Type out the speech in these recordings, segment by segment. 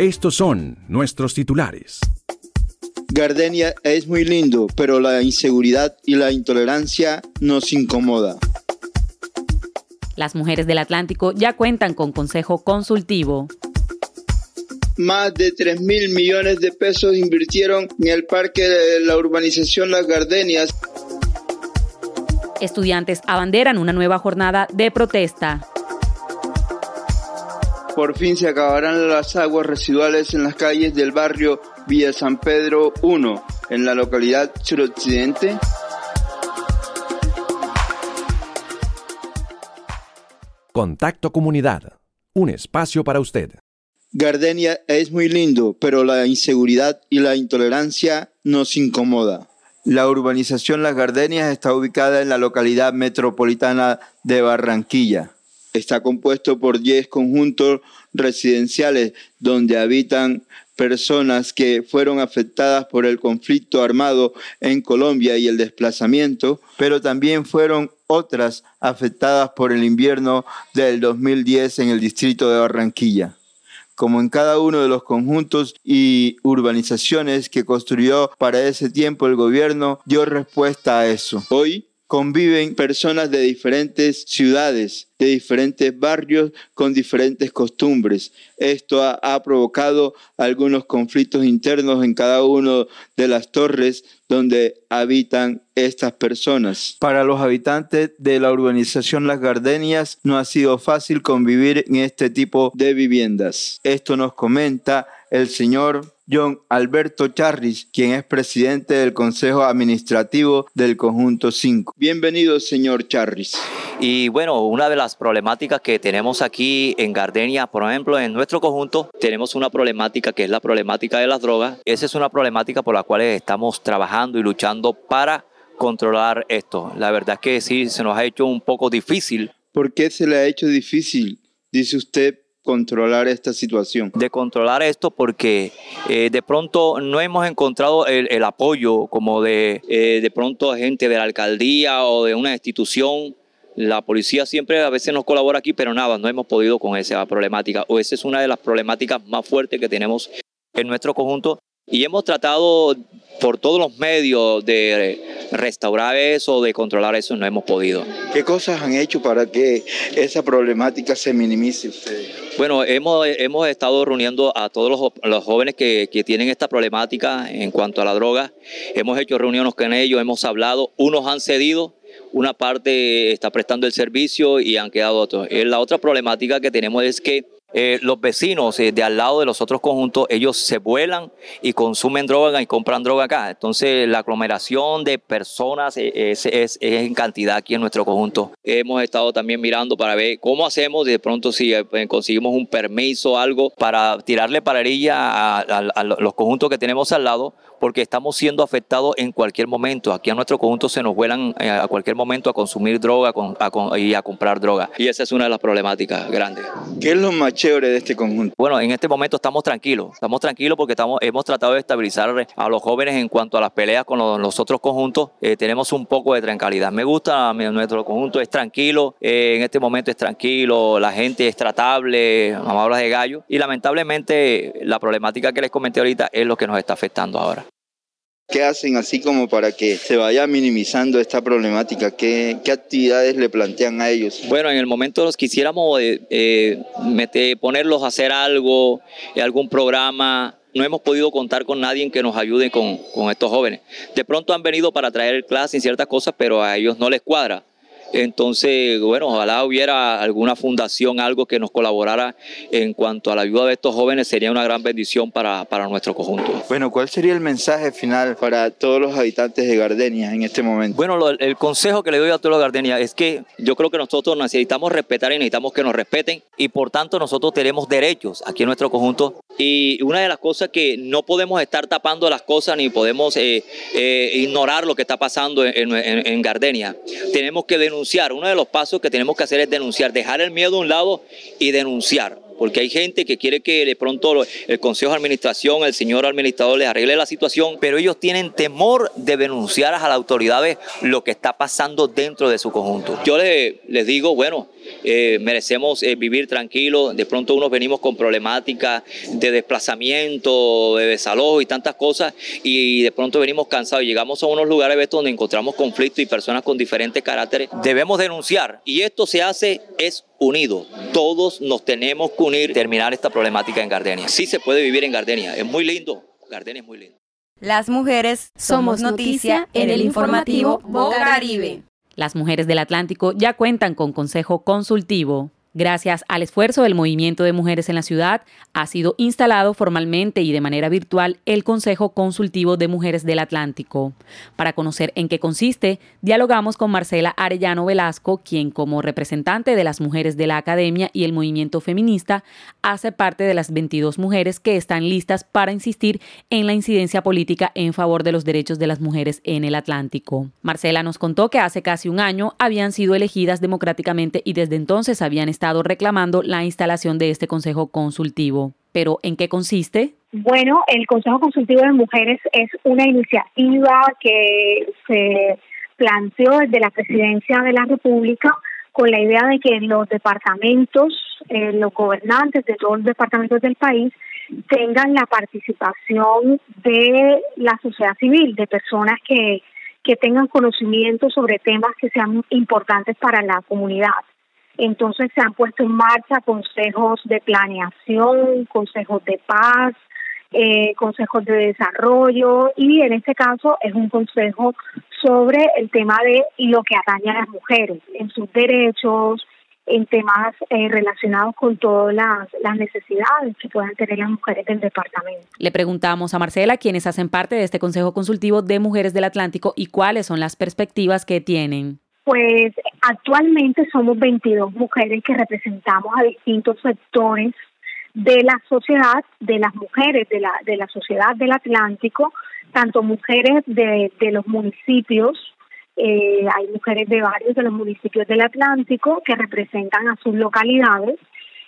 Estos son nuestros titulares. Gardenia es muy lindo, pero la inseguridad y la intolerancia nos incomoda. Las mujeres del Atlántico ya cuentan con consejo consultivo. Más de 3 mil millones de pesos invirtieron en el parque de la urbanización Las Gardenias. Estudiantes abanderan una nueva jornada de protesta. Por fin se acabarán las aguas residuales en las calles del barrio Villa San Pedro 1, en la localidad suroccidente. Contacto Comunidad, un espacio para usted. Gardenia es muy lindo, pero la inseguridad y la intolerancia nos incomoda. La urbanización Las Gardenias está ubicada en la localidad metropolitana de Barranquilla. Está compuesto por 10 conjuntos residenciales donde habitan personas que fueron afectadas por el conflicto armado en Colombia y el desplazamiento, pero también fueron otras afectadas por el invierno del 2010 en el distrito de Barranquilla. Como en cada uno de los conjuntos y urbanizaciones que construyó para ese tiempo el gobierno, dio respuesta a eso. Hoy conviven personas de diferentes ciudades, de diferentes barrios, con diferentes costumbres. Esto ha, provocado algunos conflictos internos en cada uno de las torres donde habitan estas personas. Para los habitantes de la urbanización Las Gardenias no ha sido fácil convivir en este tipo de viviendas. Esto nos comenta el señor John Alberto Charris, quien es presidente del Consejo Administrativo del Conjunto 5. Bienvenido, señor Charris. Y bueno, una de las problemáticas que tenemos aquí en Gardenia, por ejemplo, en nuestro conjunto, tenemos una problemática que es la problemática de las drogas. Esa es una problemática por la cual estamos trabajando y luchando para controlar esto. La verdad es que sí, se nos ha hecho un poco difícil. ¿Por qué se le ha hecho difícil? Dice usted controlar esta situación? De controlar esto porque eh, de pronto no hemos encontrado el, apoyo como de, eh, de pronto gente de la alcaldía o de una institución. La policía siempre a veces nos colabora aquí, pero nada, no hemos podido con esa problemática. O esa es una de las problemáticas más fuertes que tenemos en nuestro conjunto. Y hemos tratado por todos los medios de restaurar eso, de controlar eso, no hemos podido. ¿Qué cosas han hecho para que esa problemática se minimice ustedes? Bueno, hemos, hemos estado reuniendo a todos los, los jóvenes que, que, tienen esta problemática en cuanto a la droga. Hemos hecho reuniones con ellos, hemos hablado, unos han cedido, una parte está prestando el servicio y han quedado otros. Eh, la otra problemática que tenemos es que eh, los vecinos eh, de al lado de los otros conjuntos, ellos se vuelan y consumen droga y compran droga acá. Entonces la aglomeración de personas es, es, en cantidad aquí en nuestro conjunto. Hemos estado también mirando para ver cómo hacemos de pronto si eh, conseguimos un permiso o algo para tirarle pararilla a los conjuntos que tenemos al lado porque estamos siendo afectados en cualquier momento. Aquí a nuestro conjunto se nos vuelan eh, a cualquier momento a consumir droga y a comprar droga. Y esa es una de las problemáticas grandes. ¿Qué es lo más chévere de este conjunto? Bueno, en este momento estamos tranquilos. Estamos tranquilos porque estamos, hemos tratado de estabilizar a los jóvenes en cuanto a las peleas con los, otros conjuntos. Eh, tenemos un poco de tranquilidad. Me gusta nuestro conjunto, es tranquilo. Eh, en este momento es tranquilo, la gente es tratable, habla de gallo. Y lamentablemente la problemática que les comenté ahorita es lo que nos está afectando ahora. ¿Qué hacen así como para que se vaya minimizando esta problemática? ¿Qué, actividades le plantean a ellos? Bueno, en el momento los quisiéramos eh, eh, meter, ponerlos a hacer algo, algún programa no hemos podido contar con nadie que nos ayude con estos jóvenes. De pronto han venido para traer clases y ciertas cosas, pero a ellos no les cuadra. Entonces, bueno, ojalá hubiera alguna fundación, algo que nos colaborara en cuanto a la ayuda de estos jóvenes, sería una gran bendición para, para nuestro conjunto. Bueno, ¿cuál sería el mensaje final para todos los habitantes de Gardenia en este momento? Bueno, el consejo que le doy a todos los Gardenia es que yo creo que nosotros necesitamos respetar y necesitamos que nos respeten y por tanto nosotros tenemos derechos aquí en nuestro conjunto y una de las cosas que no podemos estar tapando las cosas ni podemos eh, eh, ignorar lo que está pasando en, en, en Gardenia. Tenemos que denunciar uno de los pasos que tenemos que hacer es denunciar, dejar el miedo a un lado y denunciar porque hay gente que quiere que de pronto el Consejo de Administración, el señor administrador les arregle la situación, pero ellos tienen temor de denunciar a las autoridades lo que está pasando dentro de su conjunto. Yo les digo, bueno, eh, merecemos eh, vivir tranquilos. De pronto unos venimos con problemáticas de desplazamiento, de desalojo y tantas cosas, y de pronto venimos cansados. Llegamos a unos lugares donde encontramos conflictos y personas con diferentes caracteres. Debemos denunciar, y esto se hace es unido. Todos nos tenemos que unir, terminar esta problemática en Gardenia. Sí se puede vivir en Gardenia, es muy lindo. Gardenia es muy lindo. Las mujeres somos noticia en el informativo Caribe. Las mujeres del Atlántico ya cuentan con consejo consultivo. Gracias al esfuerzo del movimiento de mujeres en la ciudad, ha sido instalado formalmente y de manera virtual el Consejo Consultivo de Mujeres del Atlántico. Para conocer en qué consiste, dialogamos con Marcela Arellano Velasco, quien como representante de las mujeres de la academia y el movimiento feminista, hace parte de las 22 mujeres que están listas para insistir en la incidencia política en favor de los derechos de las mujeres en el Atlántico. Marcela nos contó que hace casi un año habían sido elegidas democráticamente y desde entonces habían reclamando la instalación de este Consejo Consultivo. Pero, ¿en qué consiste? Bueno, el Consejo Consultivo de Mujeres es una iniciativa que se planteó desde la Presidencia de la República con la idea de que los departamentos, eh, los gobernantes de todos los departamentos del país tengan la participación de la sociedad civil, de personas que, que tengan conocimiento sobre temas que sean importantes para la comunidad. Entonces se han puesto en marcha consejos de planeación, consejos de paz, eh, consejos de desarrollo y en este caso es un consejo sobre el tema de lo que atañe a las mujeres en sus derechos, en temas eh, relacionados con todas las, las, necesidades que puedan tener las mujeres del departamento. Le preguntamos a Marcela quiénes hacen parte de este Consejo Consultivo de Mujeres del Atlántico y cuáles son las perspectivas que tienen. Pues actualmente somos 22 mujeres que representamos a distintos sectores de la sociedad, de las mujeres de la, de la sociedad del Atlántico, tanto mujeres de, de los municipios, eh, hay mujeres de varios de los municipios del Atlántico que representan a sus localidades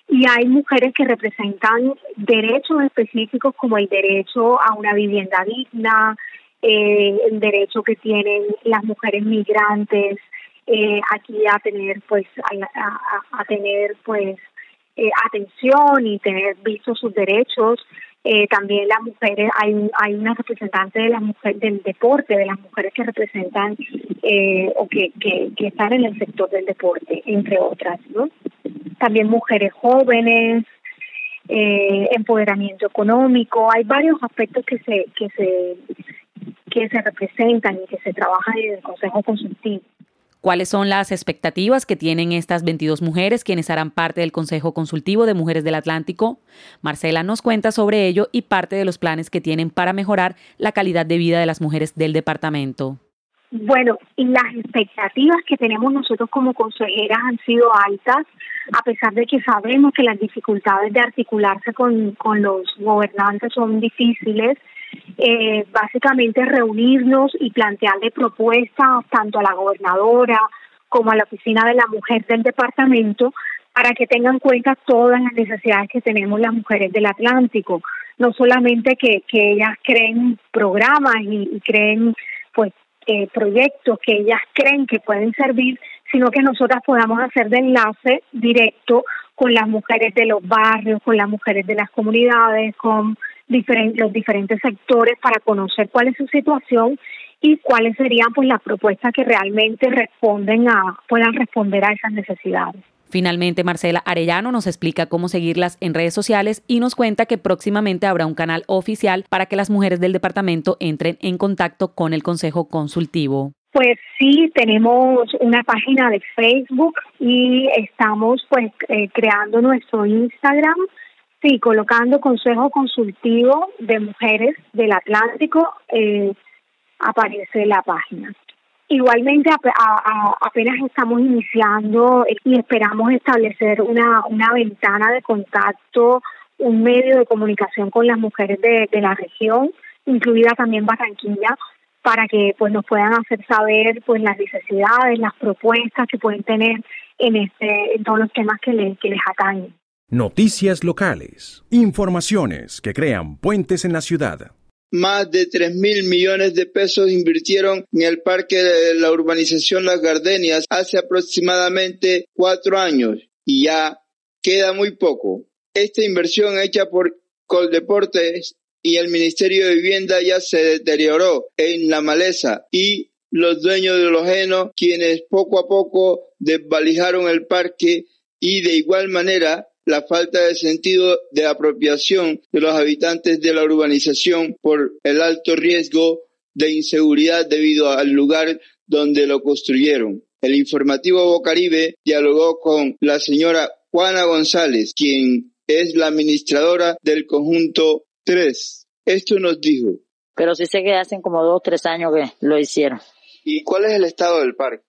y hay mujeres que representan derechos específicos como el derecho a una vivienda digna, eh, el derecho que tienen las mujeres migrantes eh, aquí a tener pues a, a, tener pues eh, atención y tener visto sus derechos. Eh, también las mujeres hay hay una representante de las mujeres del deporte de las mujeres que representan eh, o que, que, que están en el sector del deporte entre otras no también mujeres jóvenes eh, empoderamiento económico. Hay varios aspectos que se que se que se representan y que se trabajan en el Consejo Consultivo ¿Cuáles son las expectativas que tienen estas 22 mujeres quienes harán parte del Consejo Consultivo de Mujeres del Atlántico? Marcela nos cuenta sobre ello y parte de los planes que tienen para mejorar la calidad de vida de las mujeres del departamento. Bueno, las expectativas que tenemos nosotros como consejeras han sido altas, a pesar de que sabemos que las dificultades de articularse con, con los gobernantes son difíciles eh, básicamente reunirnos y plantearle propuestas tanto a la gobernadora como a la oficina de la mujer del departamento para que tengan en cuenta todas las necesidades que tenemos las mujeres del Atlántico. No solamente que, que ellas creen programas y, creen pues eh, proyectos que ellas creen que pueden servir, sino que nosotras podamos hacer de enlace directo con las mujeres de los barrios, con las mujeres de las comunidades, con los diferentes sectores para conocer cuál es su situación y cuáles serían pues las propuestas que realmente responden a puedan responder a esas necesidades. Finalmente, Marcela Arellano nos explica cómo seguirlas en redes sociales y nos cuenta que próximamente habrá un canal oficial para que las mujeres del departamento entren en contacto con el Consejo Consultivo. Pues sí, tenemos una página de Facebook y estamos pues eh, creando nuestro Instagram, sí, colocando Consejo Consultivo de Mujeres del Atlántico, eh, aparece la página. Igualmente apenas estamos iniciando y esperamos establecer una, una ventana de contacto, un medio de comunicación con las mujeres de, la región, incluida también Barranquilla, para que pues nos puedan hacer saber pues las necesidades, las propuestas que pueden tener en este en todos los temas que, les que les atañen. Noticias locales, informaciones que crean puentes en la ciudad más de 3 mil millones de pesos invirtieron en el parque de la urbanización Las Gardenias hace aproximadamente cuatro años y ya queda muy poco. Esta inversión hecha por Coldeportes y el Ministerio de Vivienda ya se deterioró en la maleza y los dueños de los genos, quienes poco a poco desvalijaron el parque y de igual manera la falta de sentido de apropiación de los habitantes de la urbanización por el alto riesgo de inseguridad debido al lugar donde lo construyeron. El informativo Bocaribe dialogó con la señora Juana González, quien es la administradora del conjunto 3. Esto nos dijo. Pero sí sé que hacen como dos, tres años que lo hicieron. ¿Y cuál es el estado del parque?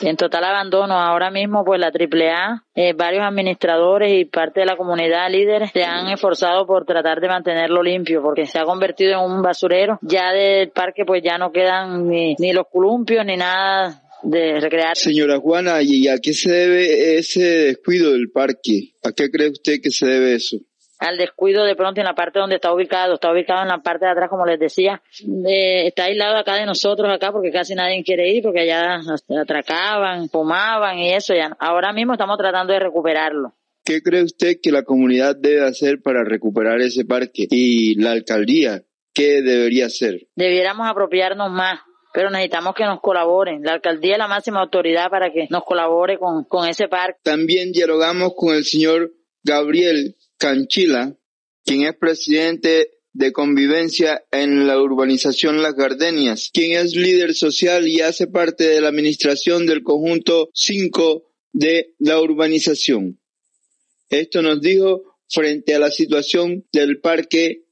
En total abandono, ahora mismo pues la AAA, eh, varios administradores y parte de la comunidad líderes se han esforzado por tratar de mantenerlo limpio porque se ha convertido en un basurero. Ya del parque pues ya no quedan ni, ni los columpios ni nada de recrear. Señora Juana, ¿y a qué se debe ese descuido del parque? ¿A qué cree usted que se debe eso? Al descuido de pronto en la parte donde está ubicado, está ubicado en la parte de atrás, como les decía, está aislado acá de nosotros acá porque casi nadie quiere ir porque allá atracaban, fumaban y eso ya. Ahora mismo estamos tratando de recuperarlo. ¿Qué cree usted que la comunidad debe hacer para recuperar ese parque? Y la alcaldía, ¿qué debería hacer? Debiéramos apropiarnos más, pero necesitamos que nos colaboren. La alcaldía es la máxima autoridad para que nos colabore con, con ese parque. También dialogamos con el señor Gabriel Canchila, quien es presidente de convivencia en la urbanización Las Gardenias, quien es líder social y hace parte de la administración del conjunto 5 de la urbanización. Esto nos dijo frente a la situación del parque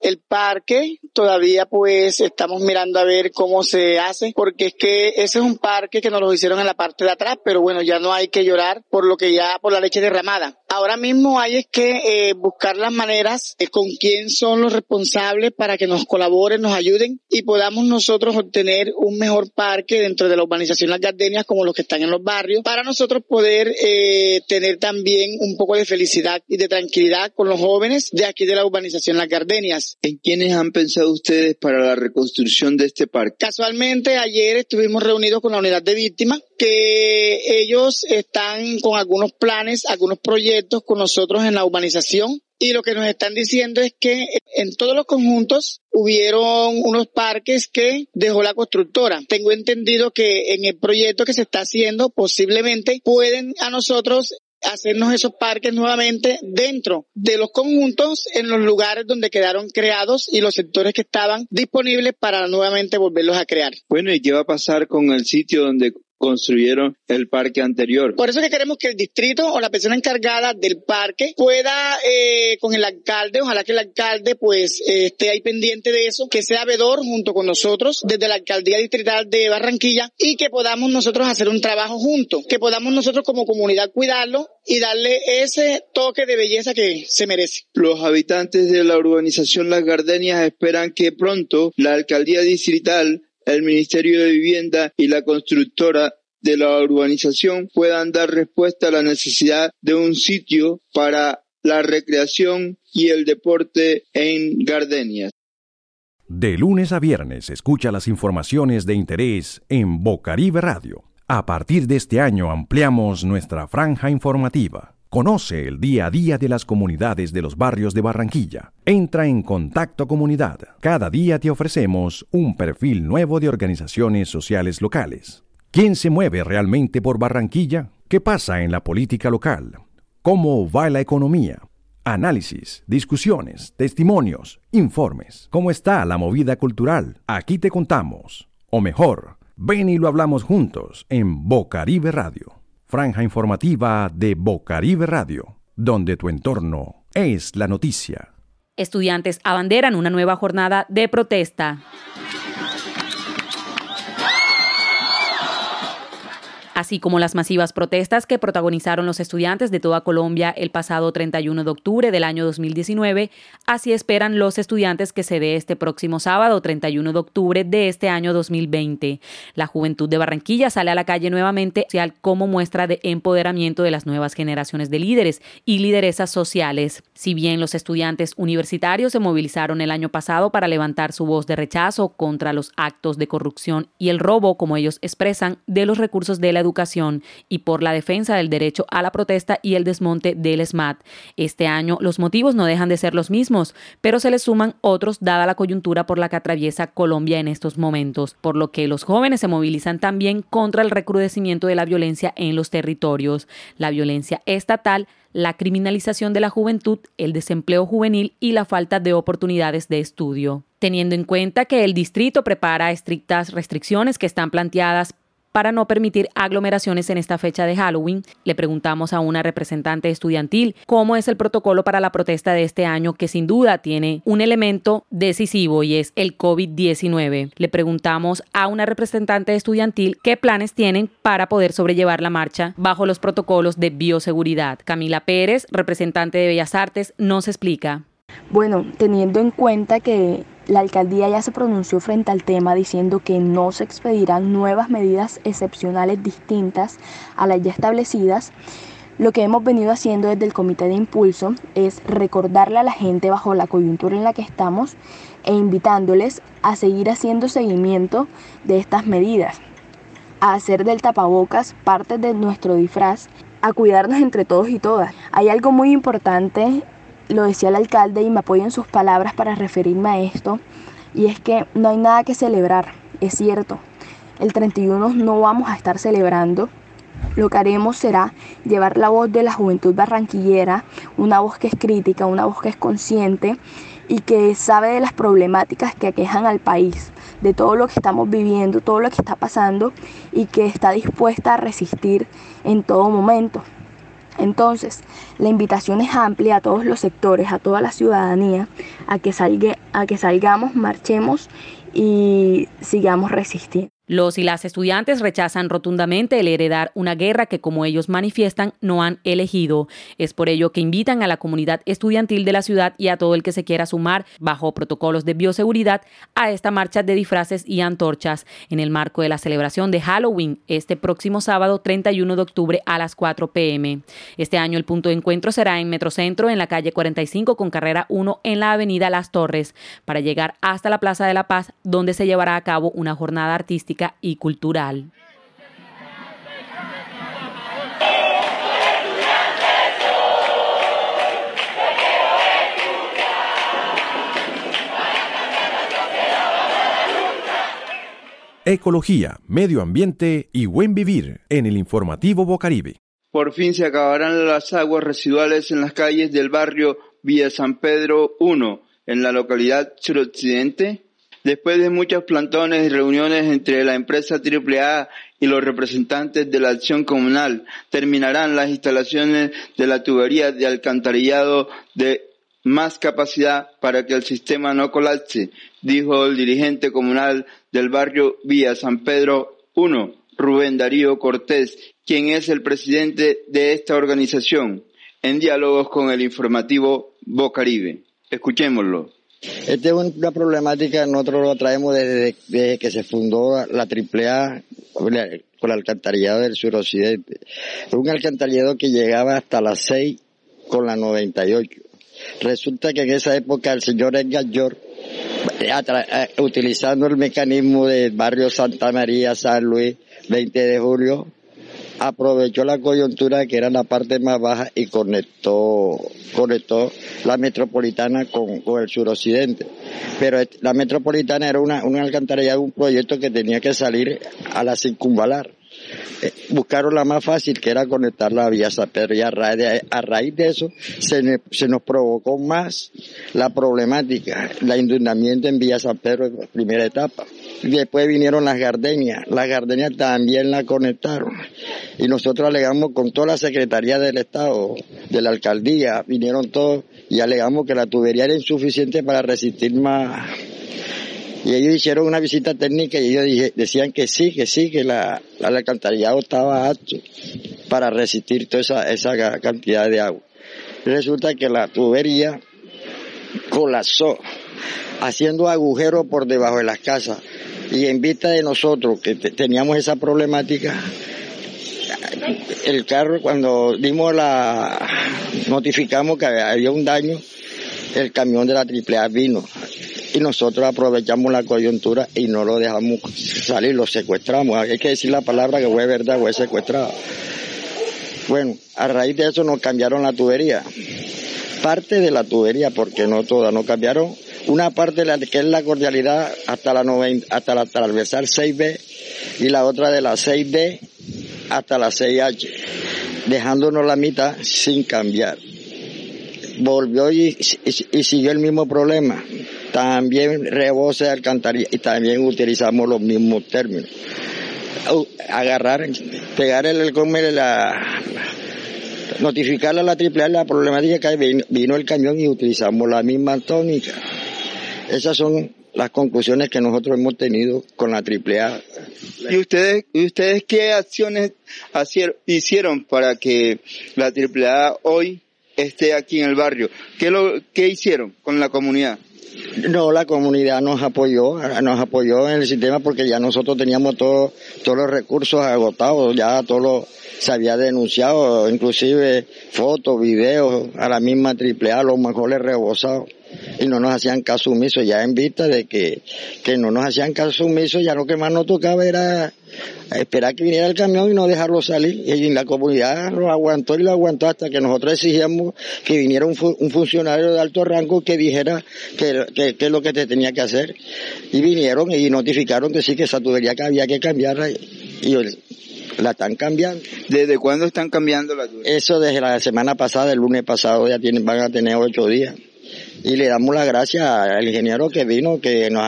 el parque todavía pues estamos mirando a ver cómo se hace, porque es que ese es un parque que nos lo hicieron en la parte de atrás, pero bueno, ya no hay que llorar por lo que ya, por la leche derramada. Ahora mismo hay es que eh, buscar las maneras eh, con quién son los responsables para que nos colaboren, nos ayuden y podamos nosotros obtener un mejor parque dentro de la urbanización Las Gardenias como los que están en los barrios, para nosotros poder eh, tener también un poco de felicidad y de tranquilidad con los jóvenes de aquí de la urbanización Las Gardenias. ¿En quiénes han pensado ustedes para la reconstrucción de este parque? Casualmente ayer estuvimos reunidos con la unidad de víctimas que ellos están con algunos planes, algunos proyectos con nosotros en la urbanización y lo que nos están diciendo es que en todos los conjuntos hubieron unos parques que dejó la constructora. Tengo entendido que en el proyecto que se está haciendo posiblemente pueden a nosotros hacernos esos parques nuevamente dentro de los conjuntos en los lugares donde quedaron creados y los sectores que estaban disponibles para nuevamente volverlos a crear. Bueno, ¿y qué va a pasar con el sitio donde construyeron el parque anterior. Por eso que queremos que el distrito o la persona encargada del parque pueda eh, con el alcalde, ojalá que el alcalde pues eh, esté ahí pendiente de eso, que sea vedor junto con nosotros desde la alcaldía distrital de Barranquilla y que podamos nosotros hacer un trabajo juntos, que podamos nosotros como comunidad cuidarlo y darle ese toque de belleza que se merece. Los habitantes de la urbanización Las Gardenias esperan que pronto la alcaldía distrital el Ministerio de Vivienda y la constructora de la urbanización puedan dar respuesta a la necesidad de un sitio para la recreación y el deporte en Gardenias. De lunes a viernes escucha las informaciones de interés en Bocaribe Radio. A partir de este año ampliamos nuestra franja informativa. Conoce el día a día de las comunidades de los barrios de Barranquilla. Entra en Contacto Comunidad. Cada día te ofrecemos un perfil nuevo de organizaciones sociales locales ¿Quién se mueve realmente por Barranquilla? ¿Qué pasa en la política local? ¿Cómo va la economía? Análisis, discusiones, testimonios, informes. ¿Cómo está la movida cultural? Aquí te contamos. O mejor, ven y lo hablamos juntos en Bocaribe Radio. Franja informativa de Bocaribe Radio, donde tu entorno es la noticia. Estudiantes abanderan una nueva jornada de protesta. Así como las masivas protestas que protagonizaron los estudiantes de toda Colombia el pasado 31 de octubre del año 2019, así esperan los estudiantes que se dé este próximo sábado 31 de octubre de este año 2020. La juventud de Barranquilla sale a la calle nuevamente como muestra de empoderamiento de las nuevas generaciones de líderes y lideresas sociales. Si bien los estudiantes universitarios se movilizaron el año pasado para levantar su voz de rechazo contra los actos de corrupción y el robo, como ellos expresan, de los recursos de la educación y por la defensa del derecho a la protesta y el desmonte del SMAT. Este año los motivos no dejan de ser los mismos, pero se les suman otros dada la coyuntura por la que atraviesa Colombia en estos momentos, por lo que los jóvenes se movilizan también contra el recrudecimiento de la violencia en los territorios, la violencia estatal, la criminalización de la juventud, el desempleo juvenil y la falta de oportunidades de estudio. Teniendo en cuenta que el distrito prepara estrictas restricciones que están planteadas para no permitir aglomeraciones en esta fecha de Halloween. Le preguntamos a una representante estudiantil cómo es el protocolo para la protesta de este año, que sin duda tiene un elemento decisivo y es el COVID-19. Le preguntamos a una representante estudiantil qué planes tienen para poder sobrellevar la marcha bajo los protocolos de bioseguridad. Camila Pérez, representante de Bellas Artes, nos explica. Bueno, teniendo en cuenta que la alcaldía ya se pronunció frente al tema diciendo que no se expedirán nuevas medidas excepcionales distintas a las ya establecidas. Lo que hemos venido haciendo desde el Comité de Impulso es recordarle a la gente bajo la coyuntura en la que estamos e invitándoles a seguir haciendo seguimiento de estas medidas, a hacer del tapabocas parte de nuestro disfraz, a cuidarnos entre todos y todas. Hay algo muy importante lo decía el alcalde y me apoyo en sus palabras para referirme a esto, y es que no hay nada que celebrar, es cierto. El 31 no vamos a estar celebrando. Lo que haremos será llevar la voz de la juventud barranquillera, una voz que es crítica, una voz que es consciente y que sabe de las problemáticas que aquejan al país, de todo lo que estamos viviendo, todo lo que está pasando y que está dispuesta a resistir en todo momento. Entonces, la invitación es amplia a todos los sectores, a toda la ciudadanía, a que, a que salgamos, marchemos y sigamos resistiendo. Los y las estudiantes rechazan rotundamente el heredar una guerra que, como ellos manifiestan, no han elegido. Es por ello que invitan a la comunidad estudiantil de la ciudad y a todo el que se quiera sumar, bajo protocolos de bioseguridad, a esta marcha de disfraces y antorchas en el marco de la celebración de Halloween este próximo sábado 31 de octubre a las 4 pm. Este año el punto de encuentro será en Metrocentro, en la calle 45 con carrera 1 en la avenida Las Torres, para llegar hasta la Plaza de la Paz, donde se llevará a cabo una jornada artística y cultural. Ecología, medio ambiente y buen vivir en el informativo Bocaribe. Por fin se acabarán las aguas residuales en las calles del barrio Villa San Pedro 1, en la localidad suroccidente Después de muchos plantones y reuniones entre la empresa AAA y los representantes de la acción comunal, terminarán las instalaciones de la tubería de alcantarillado de más capacidad para que el sistema no colapse, dijo el dirigente comunal del barrio Vía San Pedro I, Rubén Darío Cortés, quien es el presidente de esta organización, en diálogos con el informativo Bocaribe. Escuchémoslo. Esta es una problemática que nosotros lo traemos desde, que se fundó la AAA con el alcantarillado del suroccidente. Un alcantarillado que llegaba hasta las 6 con la 98. Resulta que en esa época el señor Edgar utilizando el mecanismo del barrio Santa María, San Luis, 20 de julio, aprovechó la coyuntura que era la parte más baja y conectó, conectó la metropolitana con, el suroccidente. Pero la metropolitana era una, una alcantarilla, un proyecto que tenía que salir a la circunvalar. Eh, buscaron la más fácil, que era conectar la vía San Pedro. Y a raíz de, eso se, se, nos provocó más la problemática, la inundamiento en Villa San Pedro, primera etapa. Después vinieron las gardenias. Las gardenias también la conectaron. Y nosotros alegamos con toda la Secretaría del Estado, de la Alcaldía, vinieron todos y alegamos que la tubería era insuficiente para resistir más. Y ellos hicieron una visita técnica y ellos decían que sí, que sí, que la, la alcantarillado estaba apto para resistir toda esa, esa cantidad de agua. Resulta que la tubería colapsó, haciendo agujeros por debajo de las casas. Y en vista de nosotros que teníamos esa problemática, el carro cuando dimos la, notificamos que había un daño, el camión de la AAA vino y nosotros aprovechamos la coyuntura y no lo dejamos salir, lo secuestramos. Hay que decir la palabra que fue verdad, fue secuestrado. Bueno, a raíz de eso nos cambiaron la tubería. Parte de la tubería, porque no toda, nos cambiaron una parte de la que es la cordialidad hasta la 90, hasta la transversal 6B y la otra de la 6D hasta la 6H, dejándonos la mitad sin cambiar. Volvió y, siguió el mismo problema. También rebose de alcantarilla y también utilizamos los mismos términos. Agarrar, pegar el, el la, notificarle a la AAA la problemática que vino, el camión y utilizamos la misma tónica. Esas son las conclusiones que nosotros hemos tenido con la AAA. ¿Y ustedes, y ustedes qué acciones hicieron para que la AAA hoy esté aquí en el barrio? ¿Qué, lo, qué hicieron con la comunidad? No, la comunidad nos apoyó, nos apoyó en el sistema porque ya nosotros teníamos todos los recursos agotados, ya todo lo, se había denunciado, inclusive fotos, videos a la misma AAA, los mejores rebosados y no nos hacían caso omiso, ya en vista de que, que no nos hacían caso omiso, ya lo que más nos tocaba era esperar que viniera el camión y no dejarlo salir. Y la comunidad lo aguantó y lo aguantó hasta que nosotros exigíamos que viniera un, funcionario de alto rango que dijera qué que, es lo que te tenía que hacer. Y vinieron y notificaron que sí, que esa tubería que había que cambiarla. Y, la están cambiando. ¿Desde cuándo están cambiando la tubería? Eso desde la semana pasada, el lunes pasado, ya tienen, van a tener ocho días y le damos las gracias al ingeniero que vino, que nos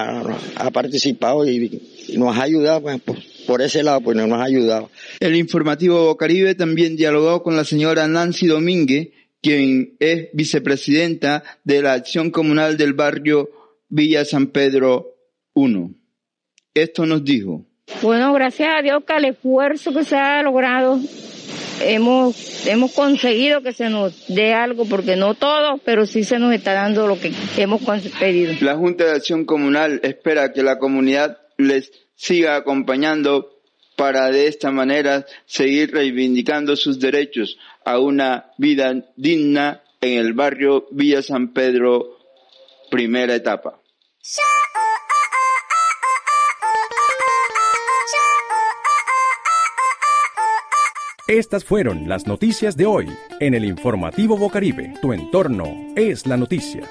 ha, participado y nos ha ayudado, pues, por, ese lado, pues nos ha ayudado. El informativo Caribe también dialogó con la señora Nancy Domínguez, quien es vicepresidenta de la Acción Comunal del barrio Villa San Pedro I. Esto nos dijo. Bueno, gracias a Dios que el esfuerzo que se ha logrado hemos, hemos conseguido que se nos dé algo, porque no todo, pero sí se nos está dando lo que hemos pedido. La Junta de Acción Comunal espera que la comunidad les siga acompañando para de esta manera seguir reivindicando sus derechos a una vida digna en el barrio Villa San Pedro, primera etapa. Estas fueron las noticias de hoy en el informativo Bocaribe. Tu entorno es la noticia.